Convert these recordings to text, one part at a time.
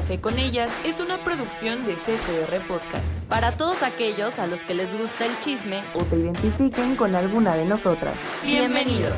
Café con ellas es una producción de CCR Podcast. Para todos aquellos a los que les gusta el chisme o te identifiquen con alguna de nosotras. Bienvenidos.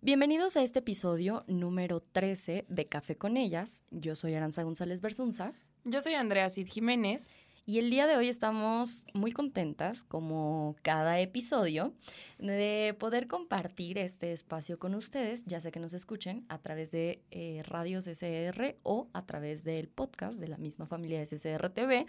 Bienvenidos a este episodio número 13 de Café con ellas. Yo soy Aranza González Bersunza. Yo soy Andrea Cid Jiménez. Y el día de hoy estamos muy contentas, como cada episodio, de poder compartir este espacio con ustedes, ya sea que nos escuchen a través de eh, Radios SR o a través del podcast de la misma familia de SSR TV,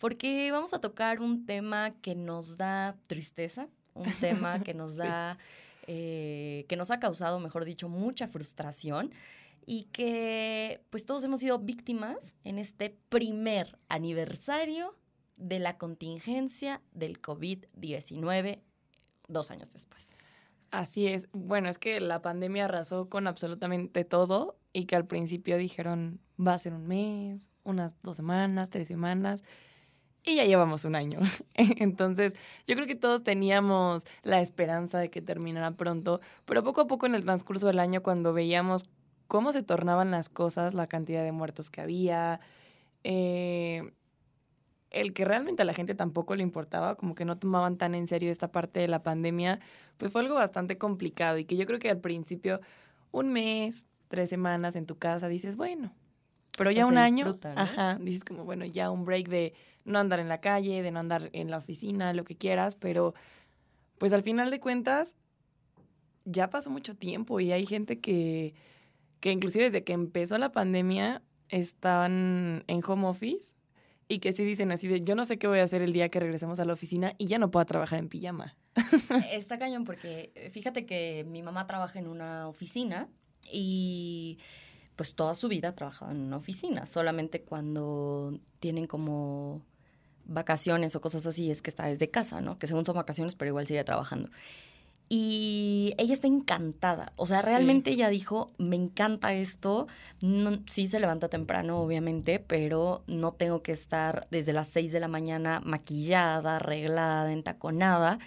porque vamos a tocar un tema que nos da tristeza, un tema que nos da, eh, que nos ha causado, mejor dicho, mucha frustración y que pues todos hemos sido víctimas en este primer aniversario de la contingencia del COVID-19 dos años después. Así es. Bueno, es que la pandemia arrasó con absolutamente todo y que al principio dijeron va a ser un mes, unas dos semanas, tres semanas y ya llevamos un año. Entonces, yo creo que todos teníamos la esperanza de que terminara pronto, pero poco a poco en el transcurso del año cuando veíamos cómo se tornaban las cosas, la cantidad de muertos que había, eh, el que realmente a la gente tampoco le importaba, como que no tomaban tan en serio esta parte de la pandemia, pues fue algo bastante complicado y que yo creo que al principio, un mes, tres semanas en tu casa, dices, bueno, pero ya un año, ajá, dices como, bueno, ya un break de no andar en la calle, de no andar en la oficina, lo que quieras, pero pues al final de cuentas ya pasó mucho tiempo y hay gente que que inclusive desde que empezó la pandemia estaban en home office y que sí dicen así de yo no sé qué voy a hacer el día que regresemos a la oficina y ya no puedo trabajar en pijama. Está cañón porque eh, fíjate que mi mamá trabaja en una oficina y pues toda su vida ha trabajado en una oficina, solamente cuando tienen como vacaciones o cosas así es que está desde casa, ¿no? Que según son vacaciones, pero igual sigue trabajando. Y ella está encantada. O sea, realmente ella dijo, me encanta esto. No, sí se levanta temprano, obviamente, pero no tengo que estar desde las 6 de la mañana maquillada, arreglada, entaconada.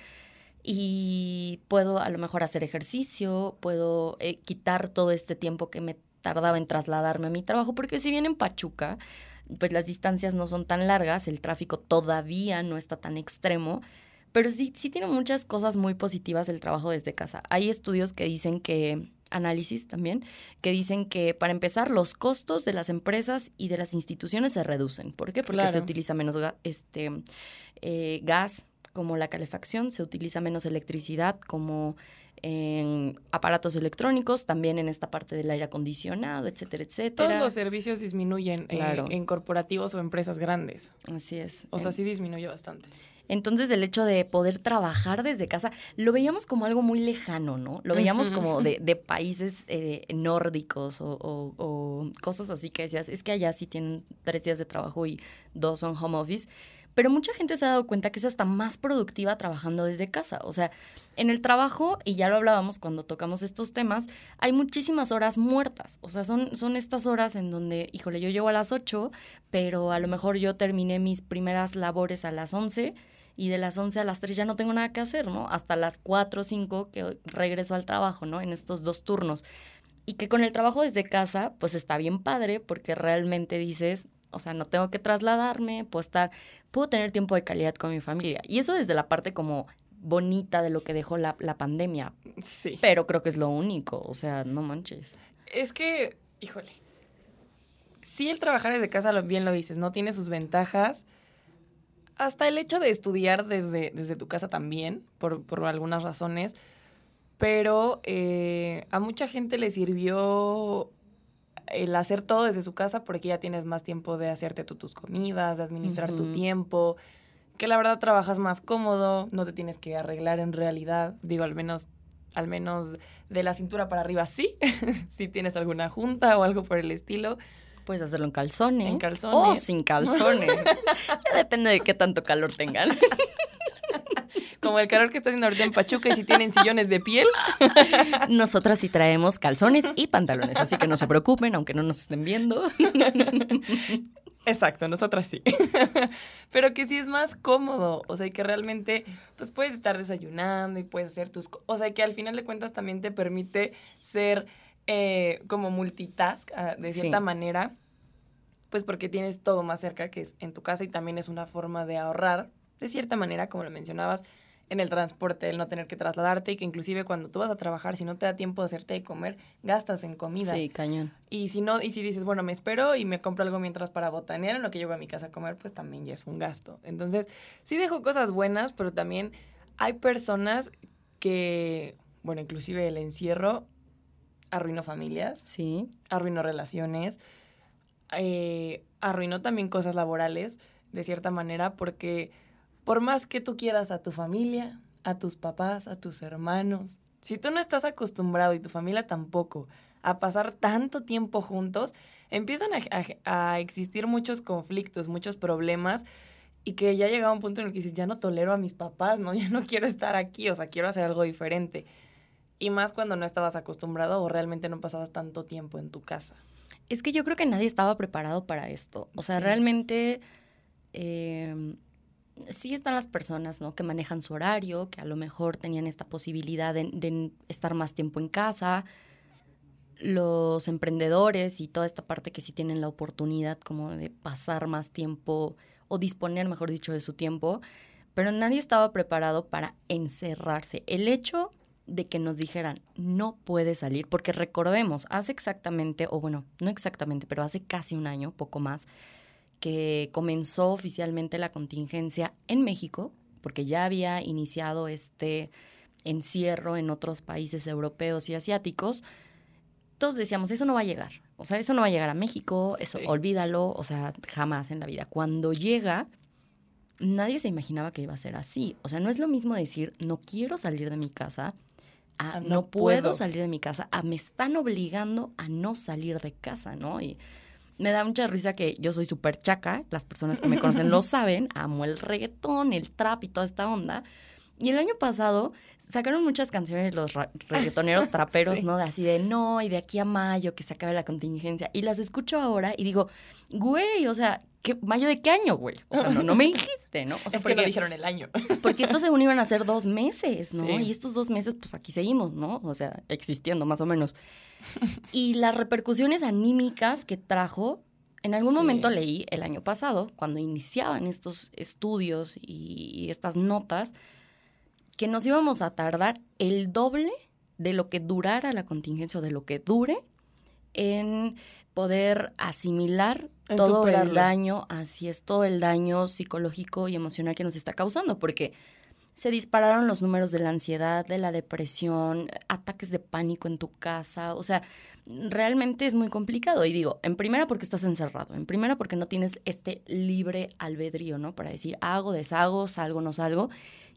Y puedo a lo mejor hacer ejercicio, puedo eh, quitar todo este tiempo que me tardaba en trasladarme a mi trabajo, porque si bien en Pachuca, pues las distancias no son tan largas, el tráfico todavía no está tan extremo pero sí, sí tiene muchas cosas muy positivas el trabajo desde casa. Hay estudios que dicen que, análisis también, que dicen que para empezar los costos de las empresas y de las instituciones se reducen. ¿Por qué? Porque se utiliza menos este, eh, gas como la calefacción, se utiliza menos electricidad como en aparatos electrónicos, también en esta parte del aire acondicionado, etcétera, etcétera. Todos los servicios disminuyen eh, en, corporativos o empresas grandes. Así es. O sea, sí disminuye bastante. Entonces el hecho de poder trabajar desde casa lo veíamos como algo muy lejano, ¿no? Lo veíamos como de, países eh, nórdicos o, cosas así que decías, es que allá sí tienen tres días de trabajo y dos son home office. Pero mucha gente se ha dado cuenta que es hasta más productiva trabajando desde casa. O sea, en el trabajo, y ya lo hablábamos cuando tocamos estos temas, hay muchísimas horas muertas. O sea, son, son estas horas en donde, híjole, yo llego a las 8, pero a lo mejor yo terminé mis primeras labores a las 11 y de las 11 a las 3 ya no tengo nada que hacer, ¿no? Hasta las 4 o 5 que regreso al trabajo, ¿no? En estos dos turnos. Y que con el trabajo desde casa, pues está bien padre porque realmente dices, o sea, no tengo que trasladarme, puedo estar, puedo tener tiempo de calidad con mi familia. Y eso desde la parte como bonita de lo que dejó la, la pandemia. Sí. Pero creo que es lo único, o sea, no manches. Es que, híjole, si el trabajar desde casa, bien lo dices, ¿no? Tiene sus ventajas, hasta el hecho de estudiar desde, desde tu casa también, por, algunas razones, pero eh, a mucha gente le sirvió el hacer todo desde su casa porque ya tienes más tiempo de hacerte tus comidas, de administrar tu tiempo, que la verdad trabajas más cómodo, no te tienes que arreglar en realidad, digo, al menos al menos de la cintura para arriba sí, si tienes alguna junta o algo por el estilo, Puedes hacerlo en calzones. En calzones. O sin calzones. ya depende de qué tanto calor tengan. Como el calor que está haciendo ahorita en Pachuca y si tienen sillones de piel. Nosotras sí traemos calzones y pantalones, así que no se preocupen, aunque no nos estén viendo. Exacto, nosotras sí. Pero que sí es más cómodo, o sea, que realmente pues puedes estar desayunando y puedes hacer tus, o sea, que al final de cuentas también te permite ser eh, como multitask, ah, de cierta Sí. manera, pues porque tienes todo más cerca que es en tu casa y también es una forma de ahorrar, de cierta manera, como lo mencionabas, en el transporte, el no tener que trasladarte y que inclusive cuando tú vas a trabajar, si no te da tiempo de hacerte de comer, gastas en comida. Sí, cañón. Y si no, y si dices, bueno, me espero y me compro algo mientras para botanear en lo que llego a mi casa a comer, pues también ya es un gasto. Entonces, sí dejo cosas buenas, pero también hay personas que, bueno, inclusive el encierro arruinó familias, Sí. arruinó relaciones, eh, arruinó también cosas laborales, de cierta manera, porque por más que tú quieras a tu familia, a tus papás, a tus hermanos, si tú no estás acostumbrado y tu familia tampoco a pasar tanto tiempo juntos, empiezan a, a- a existir muchos conflictos, muchos problemas y que ya llega un punto en el que dices, ya no tolero a mis papás, ¿no? Ya no quiero estar aquí, o sea, quiero hacer algo diferente. Y más cuando no estabas acostumbrado o realmente no pasabas tanto tiempo en tu casa. Es que yo creo que nadie estaba preparado para esto. O sea, Sí. realmente eh, sí están las personas, ¿no? Que manejan su horario, que a lo mejor tenían esta posibilidad de, de estar más tiempo en casa. Los emprendedores y toda esta parte que sí tienen la oportunidad como de pasar más tiempo o disponer, mejor dicho, de su tiempo. Pero nadie estaba preparado para encerrarse. El hecho de que nos dijeran no puede salir, porque recordemos, hace exactamente, o bueno, no exactamente, pero hace casi un año, poco más, que comenzó oficialmente la contingencia en México, porque ya había iniciado este encierro en otros países europeos y asiáticos, todos decíamos, eso no va a llegar, o sea, eso no va a llegar a México, eso olvídalo, o sea, jamás en la vida. Cuando llega, nadie se imaginaba que iba a ser así. O sea, no es lo mismo decir, no quiero salir de mi casa, a Ah, no, no puedo. puedo. salir de mi casa, a me están obligando a no salir de casa, ¿no? Y me da mucha risa que yo soy súper chaca, las personas que me conocen lo saben, amo el reggaetón, el trap y toda esta onda. Y el año pasado sacaron muchas canciones los reggaetoneros traperos, Sí. ¿no? De así de no, y de aquí a mayo que se acabe la contingencia. Y las escucho ahora y digo, güey, o sea, ¿qué, ¿mayo de qué año, güey? O sea, no, no me dijiste, ¿no? O sea, es que no porque- dijeron el año. porque estos según iban a ser dos meses, ¿no? Sí. Y estos dos meses, pues aquí seguimos, ¿no? O sea, existiendo más o menos. Y las repercusiones anímicas que trajo, en algún Sí. momento leí el año pasado, cuando iniciaban estos estudios y estas notas, que nos íbamos a tardar el doble de lo que durara la contingencia o de lo que dure en poder asimilar En todo el daño, así es, todo el daño psicológico y emocional que nos está causando, porque se dispararon los números de la ansiedad, de la depresión, ataques de pánico en tu casa, o sea, realmente es muy complicado. Y digo, en primera porque estás encerrado, en primera porque no tienes este libre albedrío, ¿no? Para decir, hago, deshago, salgo, no salgo.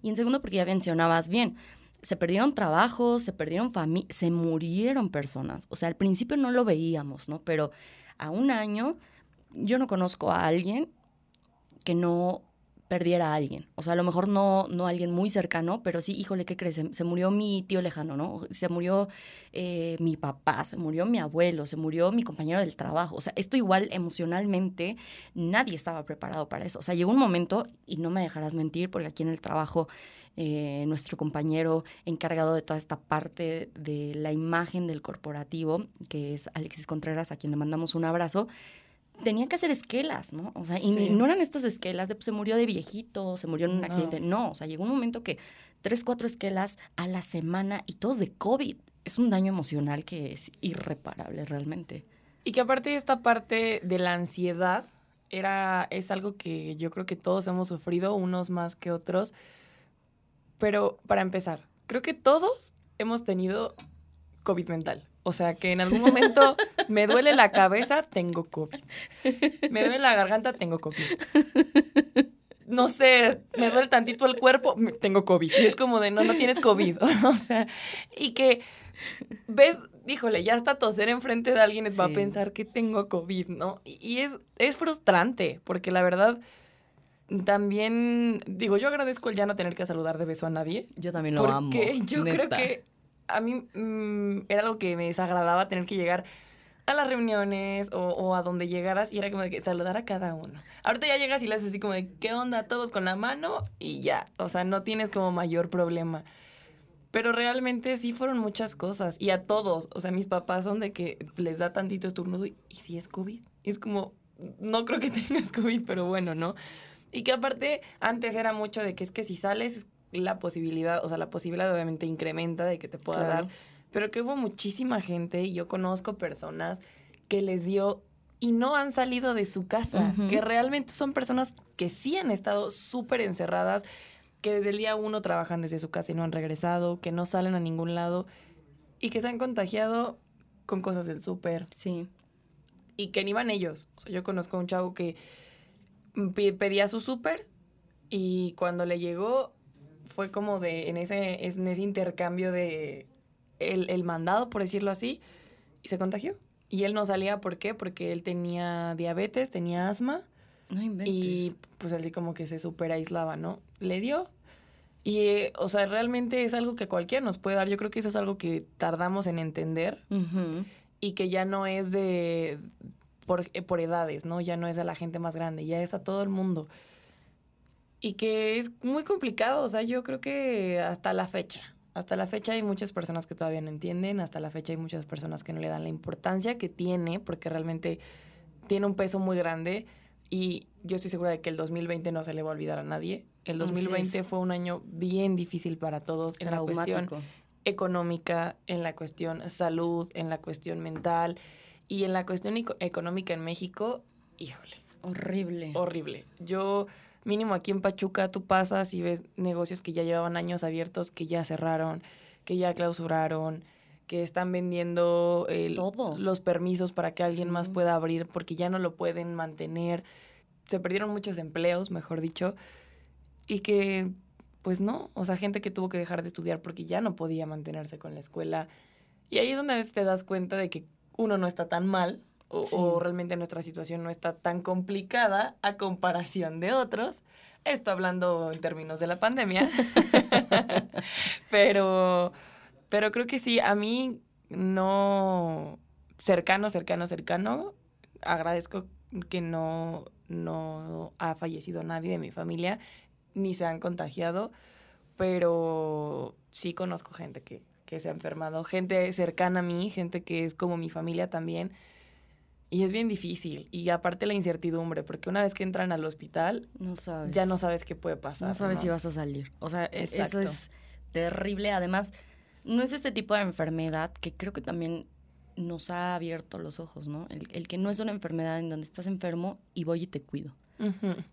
Y en segundo porque ya mencionabas bien, se perdieron trabajos, se perdieron familias, se murieron personas. O sea, al principio no lo veíamos, ¿no? Pero a un año yo no conozco a alguien que no perdiera a alguien. O sea, a lo mejor no, no alguien muy cercano, pero sí, híjole, ¿qué crees? Se, murió mi tío lejano, ¿no? Se murió eh, mi papá, se murió mi abuelo, se murió mi compañero del trabajo. O sea, esto igual emocionalmente nadie estaba preparado para eso. O sea, llegó un momento, y no me dejarás mentir, porque aquí en el trabajo eh, nuestro compañero encargado de toda esta parte de la imagen del corporativo, que es Alexis Contreras, a quien le mandamos un abrazo, tenía que hacer esquelas, ¿no? O sea, y Sí. no eran estas esquelas de pues, se murió de viejito, se murió en un No. accidente. No, o sea, llegó un momento que tres, cuatro esquelas a la semana y todos de COVID. Es un daño emocional que es irreparable realmente. Y que aparte de esta parte de la ansiedad, era, es algo que yo creo que todos hemos sufrido, unos más que otros. Pero para empezar, creo que todos hemos tenido COVID mental. O sea, que en algún momento me duele la cabeza, tengo COVID. Me duele la garganta, tengo COVID. No sé, me duele tantito el cuerpo, tengo COVID. Y es como de, no, no tienes COVID. O sea, y que ves, híjole, ya hasta toser enfrente de alguien les va a pensar que tengo COVID, ¿no? Y, y es, es frustrante, porque la verdad, también, digo, yo agradezco el ya no tener que saludar de beso a nadie. Yo también lo amo. Porque yo creo que a mí mm, era algo que me desagradaba tener que llegar a las reuniones o, a donde llegaras y era como de que saludar a cada uno. Ahorita ya llegas y le haces así como de, ¿qué onda? Todos con la mano y ya. O sea, no tienes como mayor problema. Pero realmente sí fueron muchas cosas. Y a todos. O sea, mis papás son de que les da tantito estornudo y, ¿y si es COVID. Es como, no creo que tengas COVID, pero bueno, ¿no? Y que aparte, antes era mucho de que es que si sales, la posibilidad, o sea, la posibilidad obviamente incrementa de que te pueda dar. Pero que hubo muchísima gente, y yo conozco personas que les dio y no han salido de su casa, que realmente son personas que sí han estado súper encerradas, que desde el día uno trabajan desde su casa y no han regresado, que no salen a ningún lado y que se han contagiado con cosas del súper Sí. y que ni van ellos. O sea, yo conozco a un chavo que pe- pedía su súper y cuando le llegó fue como de en ese, en ese intercambio de el, el mandado, por decirlo así, y se contagió. Y él no salía, ¿por qué? Porque él tenía diabetes, tenía asma No inventes. y pues así como que se super aislaba, ¿no? Le dio. Y, eh, o sea, realmente es algo que cualquiera nos puede dar. Yo creo que eso es algo que tardamos en entender y que ya no es de por, eh, por edades, ¿no? Ya no es a la gente más grande, ya es a todo el mundo. Y que es muy complicado, o sea, yo creo que hasta la fecha, hasta la fecha hay muchas personas que todavía no entienden, hasta la fecha hay muchas personas que no le dan la importancia que tiene, porque realmente tiene un peso muy grande y yo estoy segura de que el 2020 no se le va a olvidar a nadie. El Así 2020 es. fue un año bien difícil para todos en la cuestión económica, en la cuestión salud, en la cuestión mental y en la cuestión eco- económica en México, híjole, Horrible. horrible. Yo, mínimo aquí en Pachuca, tú pasas y ves negocios que ya llevaban años abiertos, que ya cerraron, que ya clausuraron, que están vendiendo el- Todo. los permisos para que alguien más pueda abrir porque ya no lo pueden mantener. Se perdieron muchos empleos, mejor dicho, y que, pues no, o sea, gente que tuvo que dejar de estudiar porque ya no podía mantenerse con la escuela. Y ahí es donde a veces te das cuenta de que uno no está tan mal o, Sí. o realmente nuestra situación no está tan complicada a comparación de otros. Esto hablando en términos de la pandemia. pero, pero creo que sí, a mí no cercano, cercano, cercano, agradezco que no, no ha fallecido nadie de mi familia, ni se han contagiado, pero sí conozco gente que, que se ha enfermado, gente cercana a mí, gente que es como mi familia también. Y es bien difícil. Y aparte la incertidumbre, porque una vez que entran al hospital, No sabes. ya no sabes qué puede pasar. No sabes si vas a salir. O sea, e- Exacto. eso es terrible. Además, no es este tipo de enfermedad que creo que también nos ha abierto los ojos, ¿no? El, el que no es una enfermedad en donde estás enfermo y voy y te cuido.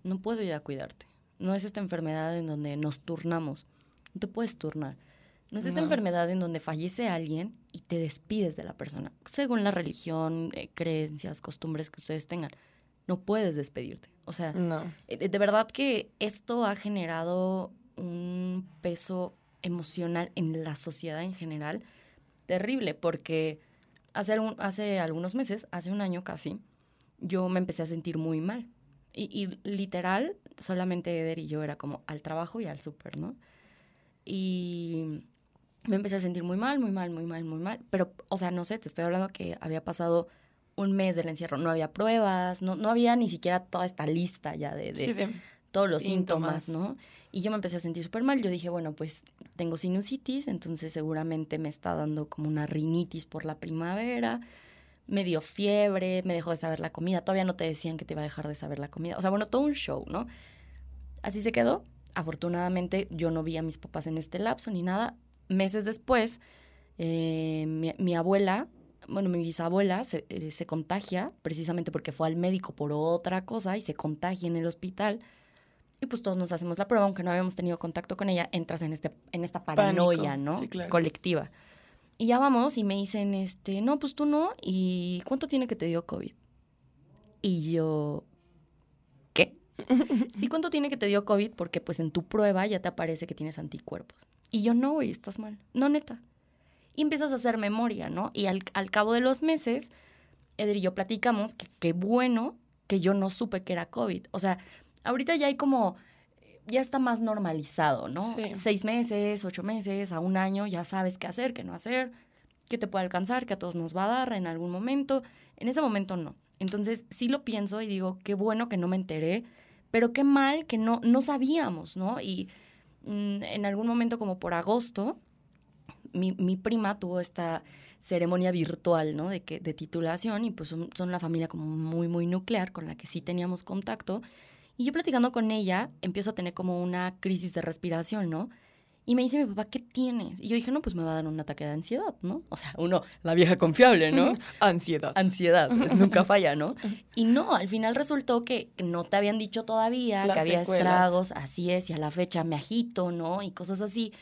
No puedo ir a cuidarte. No es esta enfermedad en donde nos turnamos. No te puedes turnar. No es esta No. enfermedad en donde fallece alguien y te despides de la persona. Según la religión, eh, creencias, costumbres que ustedes tengan. No puedes despedirte. O sea, No. eh, de, de verdad que esto ha generado un peso emocional en la sociedad en general terrible, porque hace, hace algunos meses, hace un año casi, yo me empecé a sentir muy mal. Y, y literal, solamente Eder y yo era como al trabajo y al súper, ¿no? Y me empecé a sentir muy mal, muy mal, muy mal, muy mal. Pero, o sea, no sé, te estoy hablando que había pasado un mes del encierro, no había pruebas, no, no había ni siquiera toda esta lista ya de, de Sí, de- todos los síntomas. síntomas, ¿no? Y yo me empecé a sentir súper mal. Yo dije, bueno, pues tengo sinusitis, entonces seguramente me está dando como una rinitis por la primavera. Me dio fiebre, me dejó de saber la comida. Todavía no te decían que te iba a dejar de saber la comida. O sea, bueno, todo un show, ¿no? Así se quedó. Afortunadamente yo no vi a mis papás en este lapso ni nada. Meses después, eh, mi, mi abuela, bueno, mi bisabuela se, eh, se contagia precisamente porque fue al médico por otra cosa y se contagia en el hospital. Y pues todos nos hacemos la prueba, aunque no habíamos tenido contacto con ella, entras en, este, en esta paranoia, Pánico, ¿no? sí, claro. Colectiva. Y ya vamos y me dicen, este, no, pues tú no. ¿Y cuánto tiene que te dio COVID? Y yo, ¿qué? Sí, ¿cuánto tiene que te dio COVID? Porque pues en tu prueba ya te aparece que tienes anticuerpos. Y yo, no, güey, estás mal. No, neta. Y empiezas a hacer memoria, ¿no? Y al, al cabo de los meses, Eder y yo platicamos que qué bueno que yo no supe que era COVID. O sea, ahorita ya hay como, ya está más normalizado, ¿no? Sí. Seis meses, ocho meses, a un año, ya sabes qué hacer, qué no hacer, qué te puede alcanzar, qué a todos nos va a dar en algún momento. En ese momento no. Entonces sí lo pienso y digo, qué bueno que no me enteré, pero qué mal que no, no sabíamos, ¿no? Y en algún momento como por agosto, mi, mi prima tuvo esta ceremonia virtual, ¿no? De, que, de titulación y pues son, son una familia como muy, muy nuclear con la que sí teníamos contacto. Y yo platicando con ella, empiezo a tener como una crisis de respiración, ¿no? Y me dice mi papá, ¿qué tienes? Y yo dije, no, pues me va a dar un ataque de ansiedad, ¿no? O sea, uno, la vieja confiable, ¿no? Ansiedad. ansiedad, nunca falla, ¿no? Y no, al final resultó que no te habían dicho todavía, Las que había secuelas. estragos, así es, y a la fecha me agito, ¿no? Y cosas así.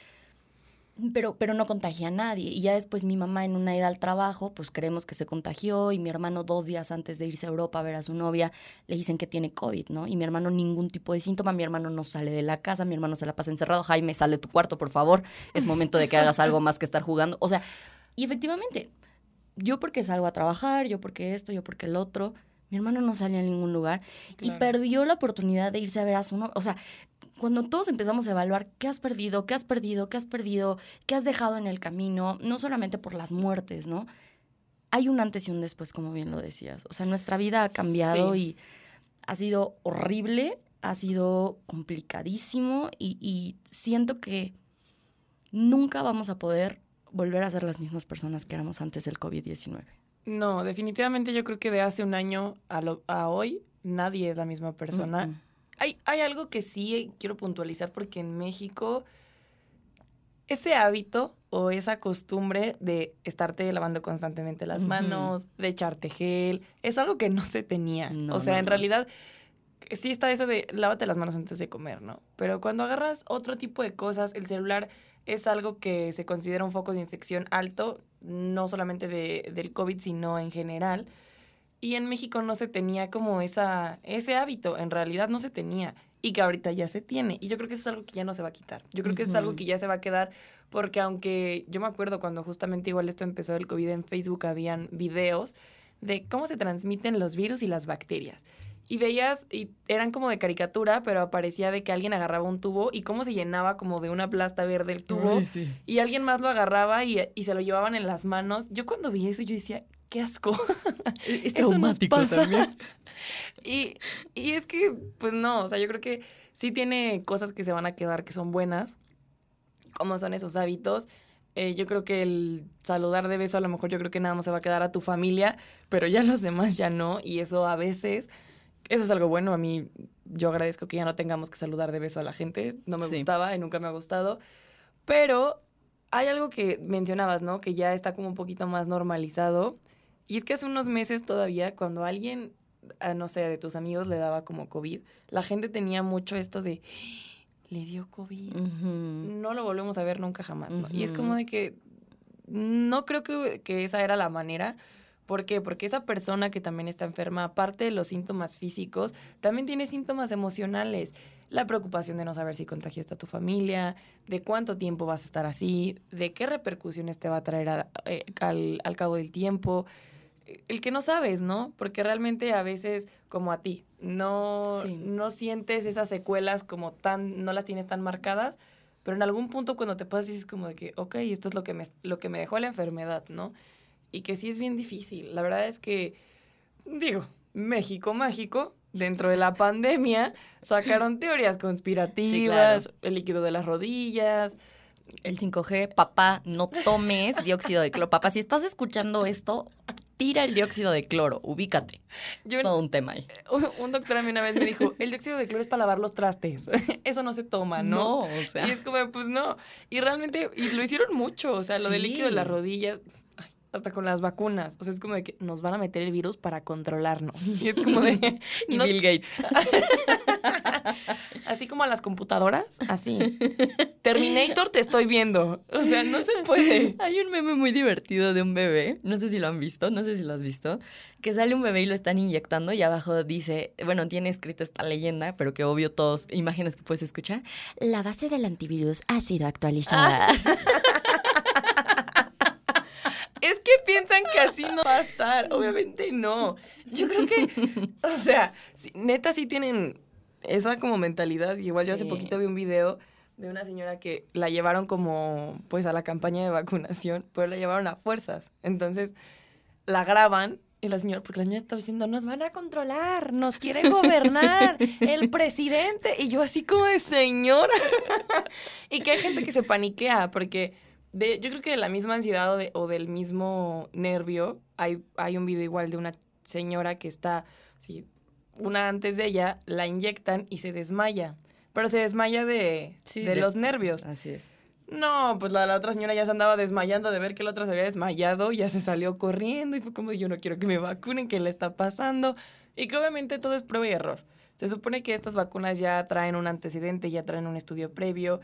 Pero, pero no contagia a nadie. Y ya después mi mamá en una ida al trabajo, pues creemos que se contagió y mi hermano dos días antes de irse a Europa a ver a su novia, le dicen que tiene COVID, ¿no? Y mi hermano ningún tipo de síntoma, mi hermano no sale de la casa, mi hermano se la pasa encerrado, Jaime, sale de tu cuarto, por favor, es momento de que hagas algo más que estar jugando. O sea, y efectivamente, yo porque salgo a trabajar, yo porque esto, yo porque el otro, mi hermano no sale a ningún lugar y perdió la oportunidad de irse a ver a su novia. O sea, cuando todos empezamos a evaluar qué has perdido, qué has perdido, qué has perdido, qué has dejado en el camino, no solamente por las muertes, ¿no? Hay un antes y un después, como bien lo decías. O sea, nuestra vida ha cambiado Sí. y ha sido horrible, ha sido complicadísimo y, y siento que nunca vamos a poder volver a ser las mismas personas que éramos antes del COVID-19. No, definitivamente yo creo que de hace un año a, lo- a hoy nadie es la misma persona. Mm. Hay, hay algo que sí quiero puntualizar porque en México ese hábito o esa costumbre de estarte lavando constantemente las manos, de echarte gel, es algo que no se tenía. No, o sea, no, en no. realidad sí está eso de lávate las manos antes de comer, ¿no? Pero cuando agarras otro tipo de cosas, el celular es algo que se considera un foco de infección alto, no solamente de, del COVID, sino en general. Y en México no se tenía como esa, ese hábito, en realidad no se tenía. Y que ahorita ya se tiene. Y yo creo que eso es algo que ya no se va a quitar. Yo creo que eso es algo que ya se va a quedar porque aunque yo me acuerdo cuando justamente igual esto empezó el COVID en Facebook, habían videos de cómo se transmiten los virus y las bacterias. Y veías, y eran como de caricatura, pero aparecía de que alguien agarraba un tubo y cómo se llenaba como de una plasta verde el tubo y alguien más lo agarraba y, y se lo llevaban en las manos. Yo cuando vi eso, yo decía, qué asco. Es Eso nos traumático pasa. también. Y, y es que, pues no, o sea, yo creo que sí tiene cosas que se van a quedar que son buenas, como son esos hábitos. Eh, yo creo que el saludar de beso, a lo mejor yo creo que nada más se va a quedar a tu familia, pero ya los demás ya no. Y eso a veces, eso es algo bueno. A mí, yo agradezco que ya no tengamos que saludar de beso a la gente. No me Sí. gustaba y nunca me ha gustado. Pero hay algo que mencionabas, ¿no? Que ya está como un poquito más normalizado. Y es que hace unos meses todavía, cuando alguien, ah, no sé, de tus amigos le daba como COVID, la gente tenía mucho esto de, le dio COVID. No lo volvemos a ver nunca jamás, ¿no? Y es como de que no creo que, que esa era la manera. ¿Por qué? Porque esa persona que también está enferma, aparte de los síntomas físicos, también tiene síntomas emocionales. La preocupación de no saber si contagiaste a tu familia, de cuánto tiempo vas a estar así, de qué repercusiones te va a traer a- eh, al, al cabo del tiempo. El que no sabes, ¿no? Porque realmente a veces, como a ti, no, Sí. no sientes esas secuelas como tan, no las tienes tan marcadas, pero en algún punto cuando te pasas dices como de que, ok, esto es lo que me, lo que me dejó la enfermedad, ¿no? Y que sí es bien difícil. La verdad es que, digo, México mágico, dentro de la pandemia, sacaron teorías conspirativas, el líquido de las rodillas. El 5G, papá, no tomes dióxido de cloro. Papá, si estás escuchando esto, tira el dióxido de cloro, ubícate. Yo, Todo un tema ahí. un, doctor a mí una vez me dijo, el dióxido de cloro es para lavar los trastes. Eso no se toma, ¿no? o sea. Y es como, pues no. Y realmente, y lo hicieron mucho, o sea, lo del líquido de las rodillas, hasta con las vacunas. O sea, es como de que nos van a meter el virus para controlarnos. Y es como de... Y no- Bill Gates. así como a las computadoras, así. Terminator te estoy viendo. O sea, no se puede. Hay un meme muy divertido de un bebé, no sé si lo han visto, no sé si lo has visto, que sale un bebé y lo están inyectando y abajo dice, bueno, tiene escrito esta leyenda, pero que obvio todos, imágenes que puedes escuchar, la base del antivirus ha sido actualizada. Es que piensan que así no va a estar. Obviamente no. Yo creo que, o sea, sí, neta sí tienen esa como mentalidad. Igual yo hace poquito vi un video de una señora que la llevaron como, pues, a la campaña de vacunación, pero la llevaron a fuerzas. Entonces, la graban y la señora, porque la señora estaba diciendo, nos van a controlar, nos quiere gobernar, el presidente. Y yo así como de señora. y que hay gente que se paniquea porque de, yo creo que de la misma ansiedad o, de- o del mismo nervio, hay, hay un video igual de una señora que está, sí, una antes de ella, la inyectan y se desmaya. Pero se desmaya de, Sí, de de- los nervios. Así es. No, pues la, la otra señora ya se andaba desmayando de ver que la otra se había desmayado, ya se salió corriendo y fue como, yo no quiero que me vacunen, ¿qué le está pasando? Y que obviamente todo es prueba y error. Se supone que estas vacunas ya traen un antecedente, ya traen un estudio previo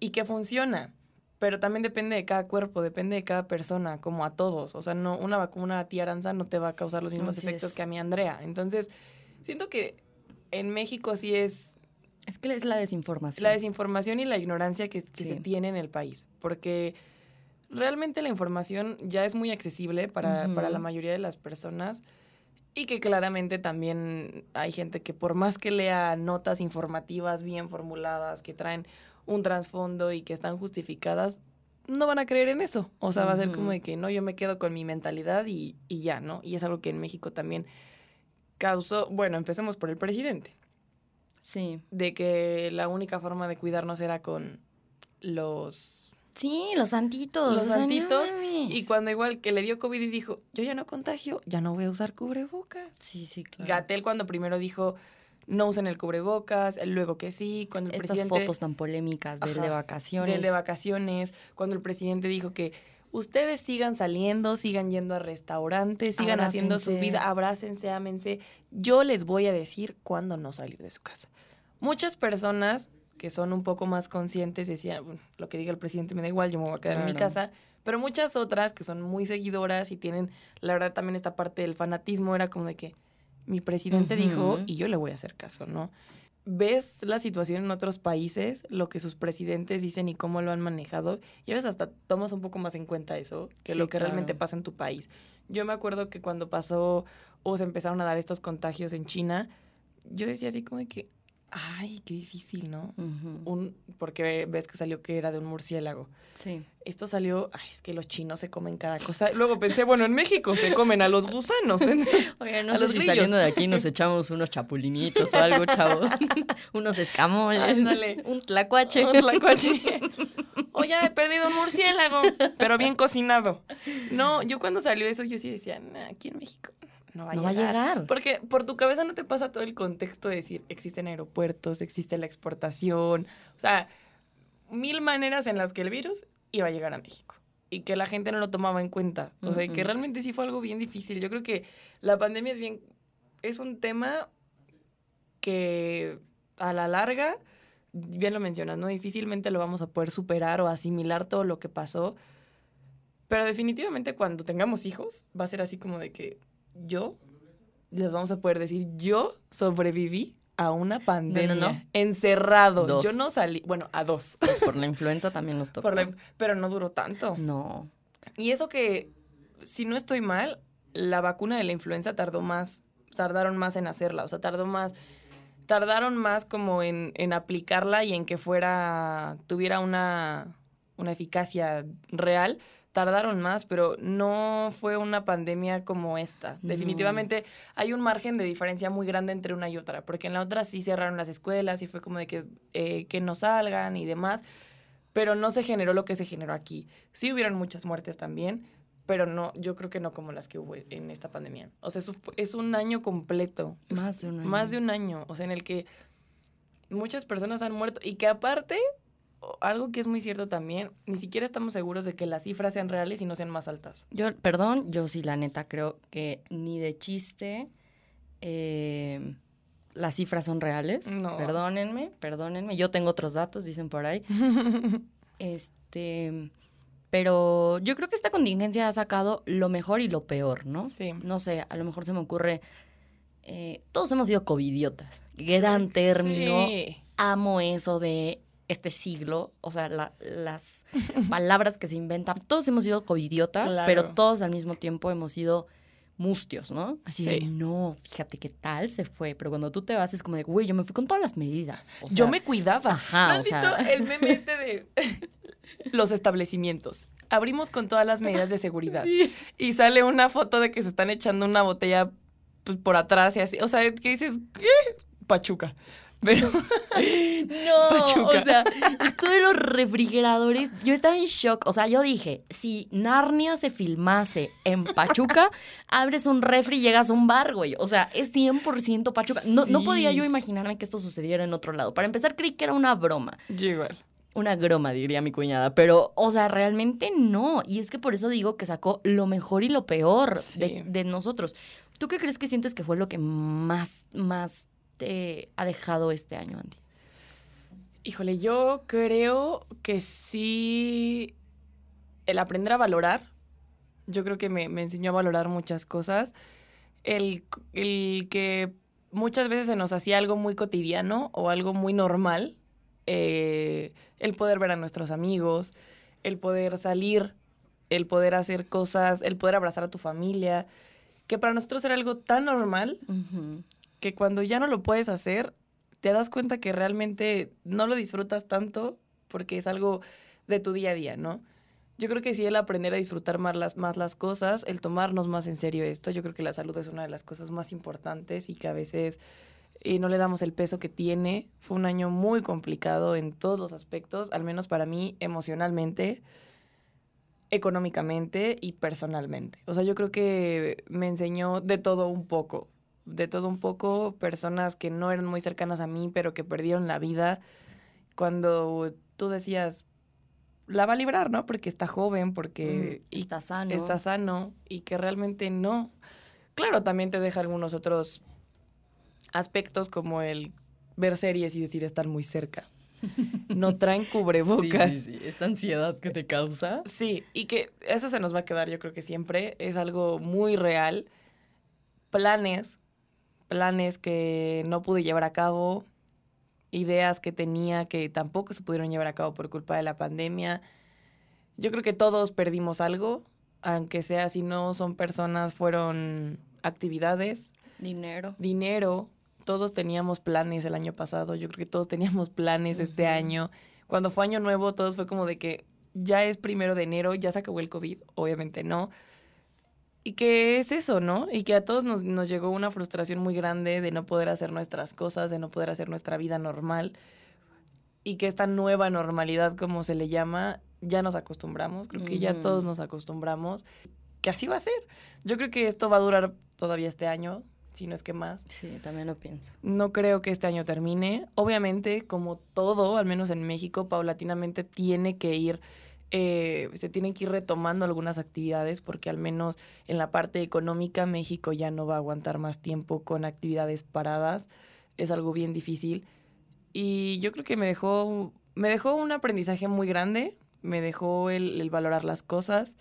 y que funciona. Pero también depende de cada cuerpo, depende de cada persona, como a todos. O sea, no, una vacuna a ti, Aranza, no te va a causar los mismos Así efectos es. que a mí, Andrea. Entonces, siento que en México sí es Es que es la desinformación. la desinformación y la ignorancia que, que Sí. se tiene en el país. Porque realmente la información ya es muy accesible para, para la mayoría de las personas. Y que claramente también hay gente que por más que lea notas informativas bien formuladas, que traen un trasfondo y que están justificadas, no van a creer en eso. O sea, va a ser como de que no, yo me quedo con mi mentalidad y, y ya, ¿no? Y es algo que en México también causó, bueno, empecemos por el presidente Sí. de que la única forma de cuidarnos era con los Sí, los santitos. Los o sea, no santitos, y cuando igual que le dio COVID y dijo, yo ya no contagio, ya no voy a usar cubrebocas. Sí, sí, claro. Gatel cuando primero dijo, no usen el cubrebocas, luego que sí, cuando el Estas presidente fotos tan polémicas del Ajá, de vacaciones. del de vacaciones, cuando el presidente dijo que ustedes sigan saliendo, sigan yendo a restaurantes, sigan haciendo su vida, abrácense, ámense. Yo les voy a decir cuándo no salir de su casa. Muchas personas que son un poco más conscientes decían, "Bueno, lo que diga el presidente me da igual, yo me voy a quedar en mi casa. Pero muchas otras que son muy seguidoras y tienen, la verdad, también esta parte del fanatismo era como de que mi presidente dijo y yo le voy a hacer caso, ¿no? ves la situación en otros países, lo que sus presidentes dicen y cómo lo han manejado, y a veces hasta tomas un poco más en cuenta eso que Sí, lo que realmente pasa en tu país. Yo me acuerdo que cuando pasó o se empezaron a dar estos contagios en China, yo decía así como de que, ay, qué difícil, ¿no? Un, porque ves que salió que era de un murciélago. Sí. Esto salió, ay, es que los chinos se comen cada cosa. Luego pensé, bueno, en México se comen a los gusanos. Oye, no A sé los si grillos. saliendo de aquí nos echamos unos chapulinitos o algo, chavos. unos escamoles. Ándale. Un tlacuache. Un tlacuache. O ya he perdido un murciélago, pero bien cocinado. No, yo cuando salió eso, yo sí decía, "Nah, aquí en México no va a va a llegar. llegar. Porque por tu cabeza no te pasa todo el contexto de decir, existen aeropuertos, existe la exportación. O sea, mil maneras en las que el virus iba a llegar a México. Y que la gente no lo tomaba en cuenta. O sea, que Mm-mm. realmente sí fue algo bien difícil. Yo creo que la pandemia es bien. Es un tema que a la larga, bien lo mencionas, ¿no? Difícilmente lo vamos a poder superar o asimilar todo lo que pasó. Pero definitivamente cuando tengamos hijos, va a ser así como de que yo les vamos a poder decir, yo sobreviví a una pandemia. no. Encerrado. Dos. Yo no salí, bueno, a dos. Por la influenza también nos tocó. Por la- pero no duró tanto. No. Y eso que, si no estoy mal, la vacuna de la influenza tardó más, tardaron más en hacerla, o sea, tardó más, tardaron más como en, en aplicarla y en que fuera, tuviera una, una eficacia real, tardaron más, pero no fue una pandemia como esta. No. Definitivamente hay un margen de diferencia muy grande entre una y otra, porque en la otra sí cerraron las escuelas y fue como de que, eh, que no salgan y demás, pero no se generó lo que se generó aquí. Sí hubieron muchas muertes también, pero no, yo creo que no como las que hubo en esta pandemia. O sea, es un, año completo. Más de un año. Más de un año, o sea, en el que muchas personas han muerto y que aparte, algo que es muy cierto también, ni siquiera estamos seguros de que las cifras sean reales y no sean más altas. Yo, perdón, yo sí, la neta, creo que ni de chiste eh, las cifras son reales. No. Perdónenme, perdónenme. Yo tengo otros datos, dicen por ahí. Este, pero yo creo que esta contingencia ha sacado lo mejor y lo peor, ¿no? Sí. No sé, a lo mejor se me ocurre. eh, todos hemos sido covidiotas. Gran término. Sí. Amo eso de este siglo. O sea, la- las palabras que se inventan. Todos hemos sido covidiotas, Claro. pero todos al mismo tiempo hemos sido mustios, ¿no? Así de, no, fíjate qué tal se fue. Pero cuando tú te vas es como de, güey, yo me fui con todas las medidas. O yo sea, me cuidaba. ajá, ¿No has o sea- visto el meme este de los establecimientos? Abrimos con todas las medidas de seguridad. Y sale una foto de que se están echando una botella pues, por atrás y así. O sea, que dices, ¿qué? Pachuca. Pero No, Pachuca. o sea, esto de los refrigeradores, yo estaba en shock. O sea, yo dije, si Narnia se filmase en Pachuca, abres un refri y llegas a un bar, güey. O sea, es 100% Pachuca. No, no podía yo imaginarme que esto sucediera en otro lado. Para empezar, creí que era una broma. yo igual. Una groma, diría mi cuñada. Pero, o sea, realmente no. Y es que por eso digo que sacó lo mejor y lo peor Sí. de, de nosotros. ¿Tú qué crees que sientes que fue lo que más, más te ha dejado este año, Andy? Híjole, yo creo que sí el aprender a valorar, yo creo que me, me enseñó a valorar muchas cosas. El, el que muchas veces se nos hacía algo muy cotidiano o algo muy normal, eh, el poder ver a nuestros amigos, el poder salir, el poder hacer cosas, el poder abrazar a tu familia, que para nosotros era algo tan normal. Que cuando ya no lo puedes hacer, te das cuenta que realmente no lo disfrutas tanto porque es algo de tu día a día, ¿no? Yo creo que sí el aprender a disfrutar más las, más las cosas, el tomarnos más en serio esto, yo creo que la salud es una de las cosas más importantes y que a veces eh, no le damos el peso que tiene. Fue un año muy complicado en todos los aspectos, al menos para mí emocionalmente, económicamente y personalmente. O sea, yo creo que me enseñó de todo un poco, de todo un poco, personas que no eran muy cercanas a mí, pero que perdieron la vida cuando tú decías, la va a librar, ¿no? Porque está joven, porque Mm, está sano. está sano y que realmente no. Claro, también te deja algunos otros aspectos como el ver series y decir estar muy cerca. No traen cubrebocas. Sí, sí, sí. Esta ansiedad que te causa. Sí, y que eso se nos va a quedar, yo creo que siempre. Es algo muy real. Planes, planes que no pude llevar a cabo, ideas que tenía que tampoco se pudieron llevar a cabo por culpa de la pandemia. Yo creo que todos perdimos algo, aunque sea si no son personas, fueron actividades, Dinero. dinero. Todos teníamos planes el año pasado, yo creo que todos teníamos planes este año. Cuando fue año nuevo, todos fue como de que ya es primero de enero, ya se acabó el COVID, obviamente no. Y que es eso, ¿no? Y que a todos nos, nos llegó una frustración muy grande de no poder hacer nuestras cosas, de no poder hacer nuestra vida normal. Y que esta nueva normalidad, como se le llama, ya nos acostumbramos. Creo que ya todos nos acostumbramos. Que así va a ser. Yo creo que esto va a durar todavía este año, si no es que más. Sí, también lo pienso. No creo que este año termine. Obviamente, como todo, al menos en México, paulatinamente tiene que ir, eh, se tienen que ir retomando algunas actividades porque al menos en la parte económica México ya no va a aguantar más tiempo con actividades paradas. Es algo bien difícil. Y yo creo que me dejó, me dejó un aprendizaje muy grande. Me dejó el, el valorar las cosas,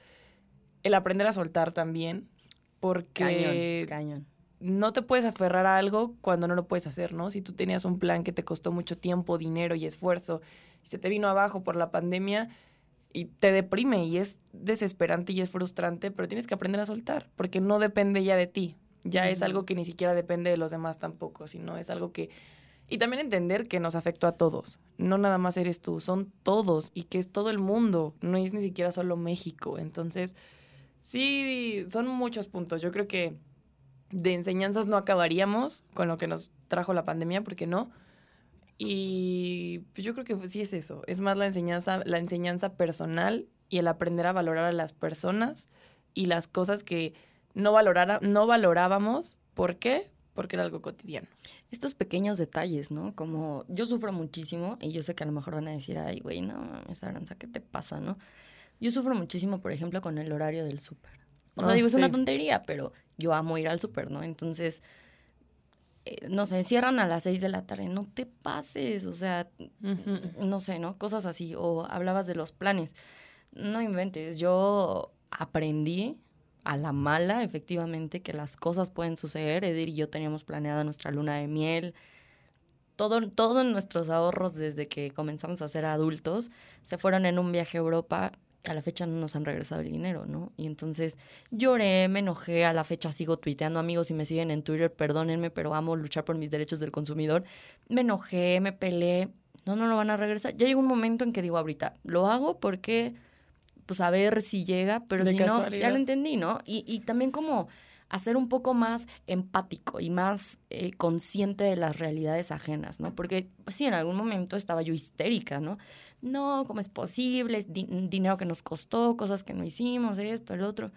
el aprender a soltar también. Porque Cañón, cañón. no te puedes aferrar a algo cuando no lo puedes hacer, ¿no? Si tú tenías un plan que te costó mucho tiempo, dinero y esfuerzo, y se te vino abajo por la pandemia y te deprime y es desesperante y es frustrante, pero tienes que aprender a soltar, porque no depende ya de ti. Ya es algo que ni siquiera depende de los demás tampoco, sino es algo que... Y también entender que nos afectó a todos. No nada más eres tú, son todos y que es todo el mundo, no es ni siquiera solo México. Entonces, sí, son muchos puntos. Yo creo que de enseñanzas no acabaríamos con lo que nos trajo la pandemia, porque no. Y pues yo creo que sí es eso. Es más la enseñanza, la enseñanza personal y el aprender a valorar a las personas y las cosas que no, valorara, no valorábamos. ¿Por qué? Porque era algo cotidiano. Estos pequeños detalles, ¿no? Como yo sufro muchísimo y yo sé que a lo mejor van a decir, ay, güey, no mames, Aranza, ¿qué te pasa, no? Yo sufro muchísimo, por ejemplo, con el horario del súper. O sea, Ah, digo, es una sí. tontería, pero yo amo ir al súper, ¿no? Entonces, eh, no sé, cierran a las seis de la tarde, no te pases, o sea, no sé, ¿no? Cosas así. O hablabas de los planes. No inventes, yo aprendí a la mala, efectivamente, que las cosas pueden suceder. Edir y yo teníamos planeada nuestra luna de miel. Todo, todos nuestros ahorros desde que comenzamos a ser adultos se fueron en un viaje a Europa. A la fecha no nos han regresado el dinero, ¿no? Y entonces lloré, me enojé, a la fecha sigo tuiteando amigos y me siguen en Twitter, perdónenme, pero amo luchar por mis derechos del consumidor. Me enojé, me peleé, no, no lo van a regresar. Ya llegó un momento en que digo, ahorita, lo hago porque, pues a ver si llega, pero De si no, ya lo entendí, ¿no? Y, y también como a ser un poco más empático y más eh, consciente de las realidades ajenas, ¿no? Porque pues, sí, en algún momento estaba yo histérica, ¿no? No, ¿cómo es posible? Dinero que nos costó, cosas que no hicimos, esto, el otro.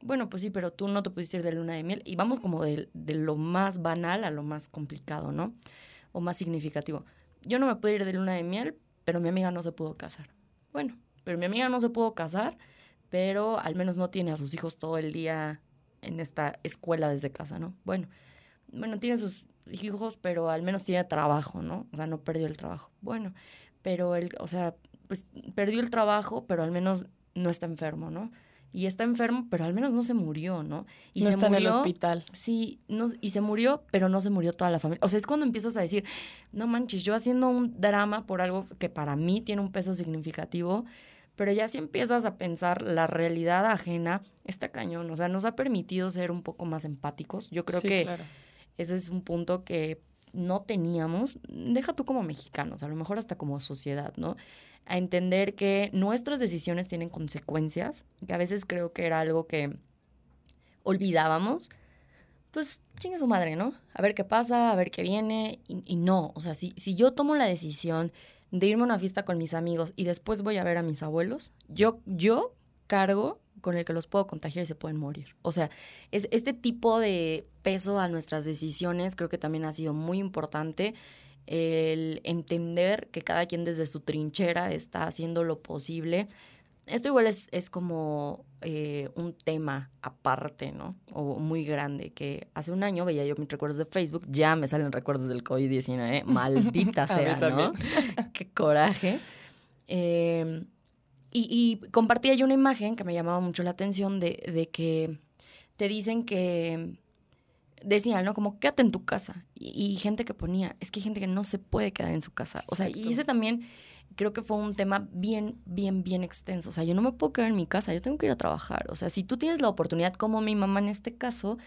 Bueno, pues sí, pero tú no te pudiste ir de luna de miel. Y vamos como de, de lo más banal a lo más complicado, ¿no? O más significativo. Yo no me pude ir de luna de miel, pero mi amiga no se pudo casar. Bueno, pero mi amiga no se pudo casar, pero al menos no tiene a sus hijos todo el día en esta escuela desde casa, ¿no? Bueno, bueno, tiene sus hijos, pero al menos tiene trabajo, ¿no? O sea, no perdió el trabajo. Bueno, pero él, o sea, pues perdió el trabajo, pero al menos no está enfermo, ¿no? Y está enfermo, pero al menos no se murió, ¿no? Y no se está murió, en el hospital. Sí, no, y se murió, pero no se murió toda la familia. O sea, es cuando empiezas a decir, no manches, yo haciendo un drama por algo que para mí tiene un peso significativo, pero ya si empiezas a pensar la realidad ajena, está cañón. O sea, nos ha permitido ser un poco más empáticos. Yo creo Sí, que claro. ese es un punto que no teníamos, deja tú como mexicanos, a lo mejor hasta como sociedad, ¿no? A entender que nuestras decisiones tienen consecuencias, que a veces creo que era algo que olvidábamos, pues chingue su madre, ¿no? A ver qué pasa, a ver qué viene, y, y no, o sea, si, si yo tomo la decisión de irme a una fiesta con mis amigos y después voy a ver a mis abuelos, yo, yo cargo con el que los puedo contagiar y se pueden morir. O sea, es, este tipo de peso a nuestras decisiones creo que también ha sido muy importante el entender que cada quien desde su trinchera está haciendo lo posible. Esto igual es, es como eh, un tema aparte, ¿no? O muy grande, que hace un año veía yo mis recuerdos de Facebook, ya me salen recuerdos del COVID-19, maldita A mí sea, ¿no? Qué coraje. Eh, y, y compartía yo una imagen que me llamaba mucho la atención de, de que te dicen que decían, ¿no? Como quédate en tu casa. Y, y gente que ponía, es que hay gente que no se puede quedar en su casa. O sea, y ese también creo que fue un tema bien, bien, bien extenso. O sea, yo no me puedo quedar en mi casa, yo tengo que ir a trabajar. O sea, si tú tienes la oportunidad, como mi mamá en este caso,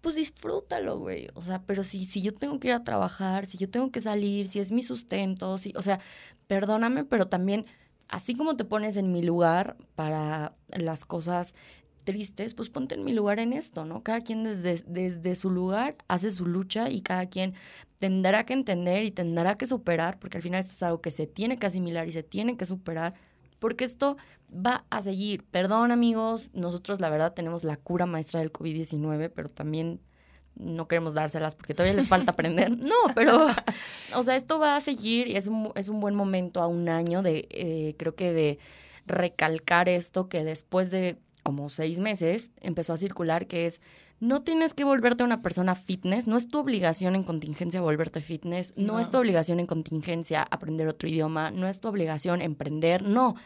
pues disfrútalo, güey. O sea, pero si, si yo tengo que ir a trabajar, si yo tengo que salir, si es mi sustento, si, o sea, perdóname, pero también, así como te pones en mi lugar para las cosas tristes, pues ponte en mi lugar en esto, ¿no? Cada quien desde, desde su lugar hace su lucha y cada quien tendrá que entender y tendrá que superar, porque al final esto es algo que se tiene que asimilar y se tiene que superar, porque esto va a seguir. Perdón amigos, nosotros la verdad tenemos la cura maestra del COVID-19, pero también no queremos dárselas porque todavía les falta aprender. No, pero, o sea, esto va a seguir y es un, es un buen momento a un año de, eh, creo que de recalcar esto que después de como seis meses empezó a circular, que es, no tienes que volverte una persona fitness, no es tu obligación en contingencia volverte fitness, no, No. es tu obligación en contingencia aprender otro idioma, no es tu obligación emprender, no.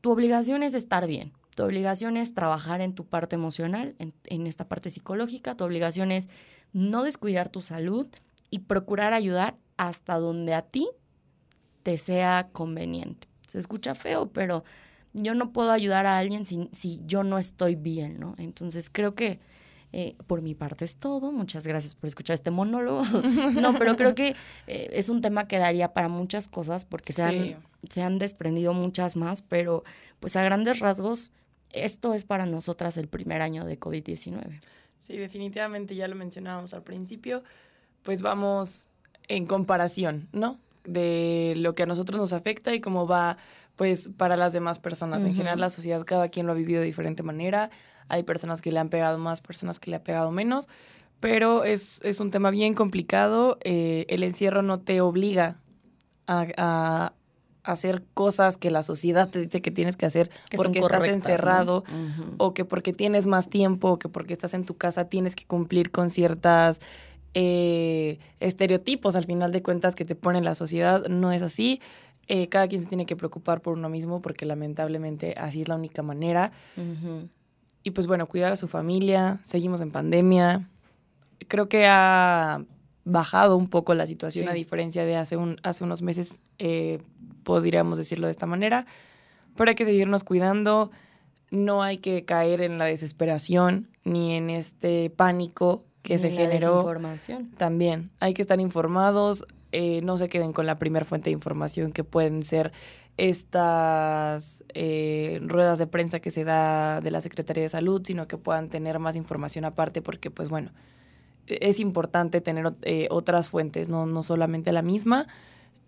Tu obligación es estar bien, tu obligación es trabajar en tu parte emocional, en, en esta parte psicológica, tu obligación es no descuidar tu salud y procurar ayudar hasta donde a ti te sea conveniente. Se escucha feo, pero yo no puedo ayudar a alguien si, si yo no estoy bien, ¿no? Entonces creo que eh, por mi parte es todo. Muchas gracias por escuchar este monólogo. no, pero creo que eh, es un tema que daría para muchas cosas porque se, han, se han desprendido muchas más, pero pues a grandes rasgos esto es para nosotras el primer año de COVID-19. Sí, definitivamente ya lo mencionábamos al principio, pues vamos en comparación, ¿no? De lo que a nosotros nos afecta y cómo va, pues, para las demás personas. En general, la sociedad, cada quien lo ha vivido de diferente manera. Hay personas que le han pegado más, personas que le ha pegado menos, pero es, es un tema bien complicado. Eh, el encierro no te obliga a, a hacer cosas que la sociedad te dice que tienes que hacer Que porque estás encerrado o que porque tienes más tiempo, o que porque estás en tu casa tienes que cumplir con ciertas eh, estereotipos al final de cuentas que te pone la sociedad. No es así. Eh, cada quien se tiene que preocupar por uno mismo porque lamentablemente así es la única manera. Ujú. Y pues bueno, cuidar a su familia, seguimos en pandemia. Creo que ha bajado un poco la situación Sí. a diferencia de hace, un, hace unos meses, eh, podríamos decirlo de esta manera. Pero hay que seguirnos cuidando, no hay que caer en la desesperación ni en este pánico que Ni se la generó. desinformación. También hay que estar informados, eh, no se queden con la primera fuente de información que pueden ser estas eh, ruedas de prensa que se da de la Secretaría de Salud, sino que puedan tener más información aparte, porque pues bueno, e-, es importante tener eh, otras fuentes, no, no solamente la misma.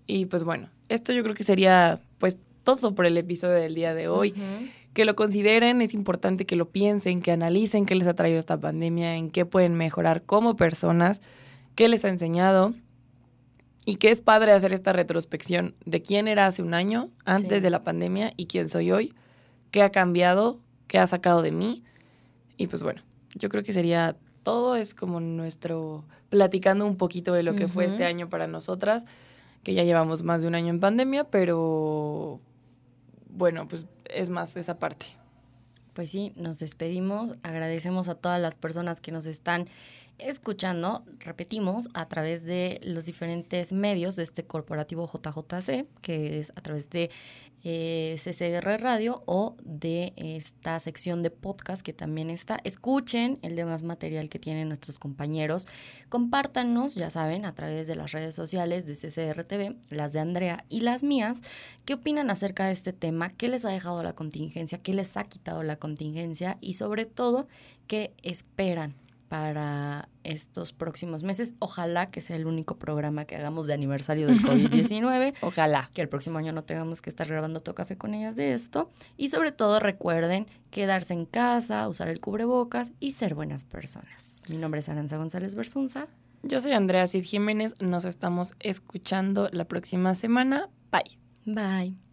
Y pues bueno, esto yo creo que sería pues todo por el episodio del día de hoy. Que lo consideren, es importante que lo piensen, que analicen qué les ha traído esta pandemia, en qué pueden mejorar como personas, qué les ha enseñado. Y que es padre hacer esta retrospección de quién era hace un año, antes de la pandemia, y quién soy hoy, qué ha cambiado, qué ha sacado de mí. Y pues bueno, yo creo que sería todo, es como nuestro, platicando un poquito de lo que fue este año para nosotras, que ya llevamos más de un año en pandemia, pero bueno, pues es más esa parte. Pues sí, nos despedimos, agradecemos a todas las personas que nos están escuchando, repetimos, a través de los diferentes medios de este corporativo JJC, que es a través de eh, CCR Radio o de esta sección de podcast que también está. Escuchen el demás material que tienen nuestros compañeros. Compártanos, ya saben, a través de las redes sociales de CCR TV, las de Andrea y las mías, qué opinan acerca de este tema, qué les ha dejado la contingencia, qué les ha quitado la contingencia y sobre todo, qué esperan para estos próximos meses. Ojalá que sea el único programa que hagamos de aniversario del COVID-19. Ojalá. Que el próximo año no tengamos que estar grabando todo café con ellas de esto. Y sobre todo recuerden quedarse en casa, usar el cubrebocas y ser buenas personas. Mi nombre es Aranza González Bersunza. Yo soy Andrea Cid Jiménez. Nos estamos escuchando la próxima semana. Bye. Bye.